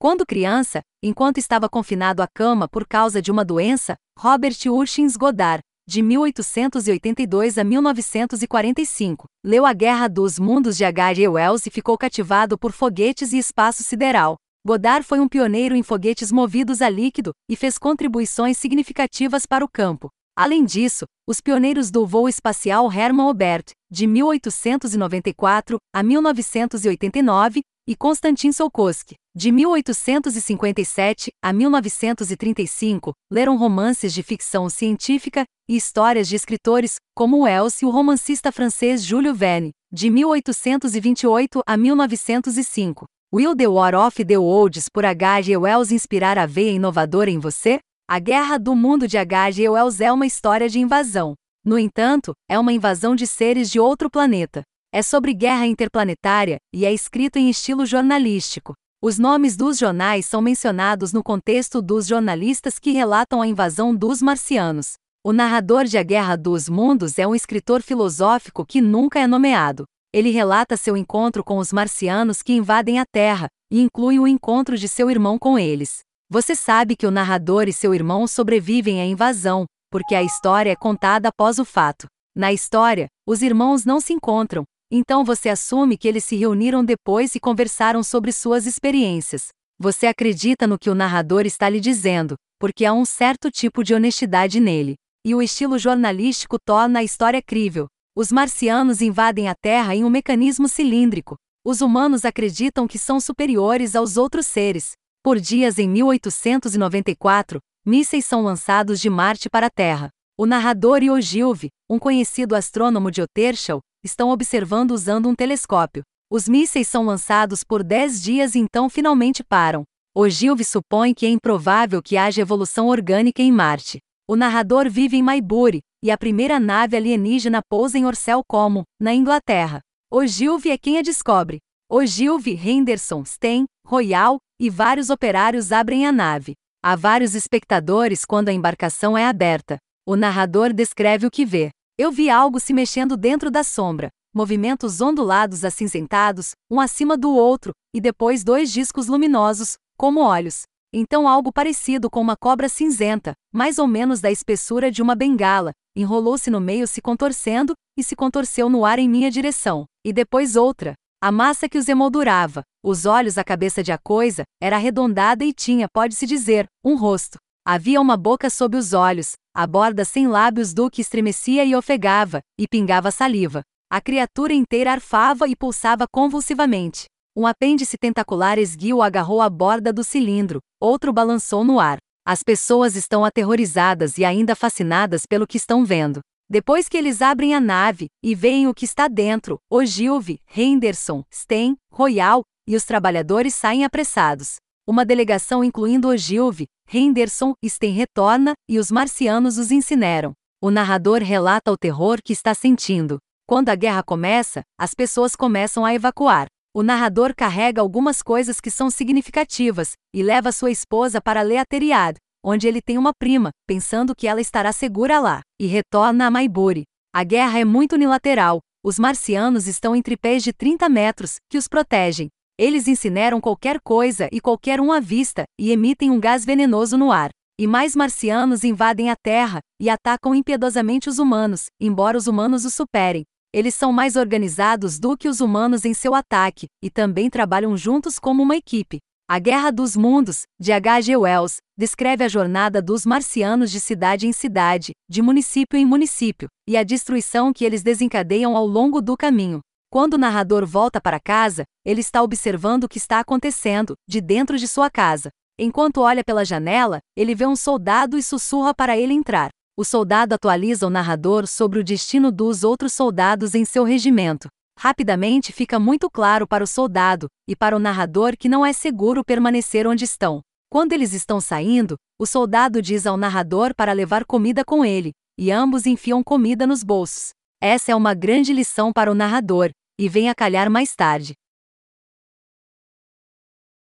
Quando criança, enquanto estava confinado à cama por causa de uma doença, Robert Urchins Goddard, de 1882 a 1945, leu A Guerra dos Mundos de H.G. Wells e ficou cativado por foguetes e espaço sideral. Goddard foi um pioneiro em foguetes movidos a líquido e fez contribuições significativas para o campo. Além disso, os pioneiros do voo espacial Hermann Oberth, de 1894 a 1989, e Konstantin Tsiolkovsky, de 1857 a 1935, leram romances de ficção científica e histórias de escritores como Wells e o romancista francês Jules Verne, de 1828 a 1905. Will The War of the Worlds por H.G. Wells inspirar a veia inovadora em você? A Guerra do Mundo de H.G. Wells é uma história de invasão. No entanto, é uma invasão de seres de outro planeta. É sobre guerra interplanetária e é escrito em estilo jornalístico. Os nomes dos jornais são mencionados no contexto dos jornalistas que relatam a invasão dos marcianos. O narrador de A Guerra dos Mundos é um escritor filosófico que nunca é nomeado. Ele relata seu encontro com os marcianos que invadem a Terra, e inclui o encontro de seu irmão com eles. Você sabe que o narrador e seu irmão sobrevivem à invasão, porque a história é contada após o fato. Na história, os irmãos não se encontram, então você assume que eles se reuniram depois e conversaram sobre suas experiências. Você acredita no que o narrador está lhe dizendo, porque há um certo tipo de honestidade nele. E o estilo jornalístico torna a história crível. Os marcianos invadem a Terra em um mecanismo cilíndrico. Os humanos acreditam que são superiores aos outros seres. Por dias em 1894, mísseis são lançados de Marte para a Terra. O narrador Ogilvy, um conhecido astrônomo de Ottershall, estão observando usando um telescópio. Os mísseis são lançados por 10 dias e então finalmente param. Ogilvy supõe que é improvável que haja evolução orgânica em Marte. O narrador vive em Maybury, e a primeira nave alienígena pousa em Orcel Como, na Inglaterra. Ogilvy é quem a descobre. Ogilvy, Henderson, Stein, Royal e vários operários abrem a nave. Há vários espectadores quando a embarcação é aberta. O narrador descreve o que vê. Eu vi algo se mexendo dentro da sombra, movimentos ondulados acinzentados, um acima do outro, e depois dois discos luminosos, como olhos. Então algo parecido com uma cobra cinzenta, mais ou menos da espessura de uma bengala, enrolou-se no meio se contorcendo, e se contorceu no ar em minha direção, e depois outra. A massa que os emoldurava, os olhos a cabeça de a coisa, era arredondada e tinha, pode-se dizer, um rosto. Havia uma boca sob os olhos, a borda sem lábios do que estremecia e ofegava, e pingava saliva. A criatura inteira arfava e pulsava convulsivamente. Um apêndice tentacular esguio agarrou a borda do cilindro, outro balançou no ar. As pessoas estão aterrorizadas e ainda fascinadas pelo que estão vendo. Depois que eles abrem a nave e veem o que está dentro, Ogilvy, Henderson, Stein, Royal e os trabalhadores saem apressados. Uma delegação incluindo Ogilvy, Henderson, Sten retorna, e os marcianos os incineram. O narrador relata o terror que está sentindo. Quando a guerra começa, as pessoas começam a evacuar. O narrador carrega algumas coisas que são significativas e leva sua esposa para Leateriad, onde ele tem uma prima, pensando que ela estará segura lá, e retorna a Maiburi. A guerra é muito unilateral. Os marcianos estão em tripés de 30 metros, que os protegem, eles incineram qualquer coisa e qualquer um à vista, e emitem um gás venenoso no ar. E mais marcianos invadem a Terra e atacam impiedosamente os humanos, embora os humanos os superem. Eles são mais organizados do que os humanos em seu ataque, e também trabalham juntos como uma equipe. A Guerra dos Mundos, de H.G. Wells, descreve a jornada dos marcianos de cidade em cidade, de município em município, e a destruição que eles desencadeiam ao longo do caminho. Quando o narrador volta para casa, ele está observando o que está acontecendo, de dentro de sua casa. Enquanto olha pela janela, ele vê um soldado e sussurra para ele entrar. O soldado atualiza o narrador sobre o destino dos outros soldados em seu regimento. Rapidamente fica muito claro para o soldado e para o narrador que não é seguro permanecer onde estão. Quando eles estão saindo, o soldado diz ao narrador para levar comida com ele, e ambos enfiam comida nos bolsos. Essa é uma grande lição para o narrador, e vem a calhar mais tarde.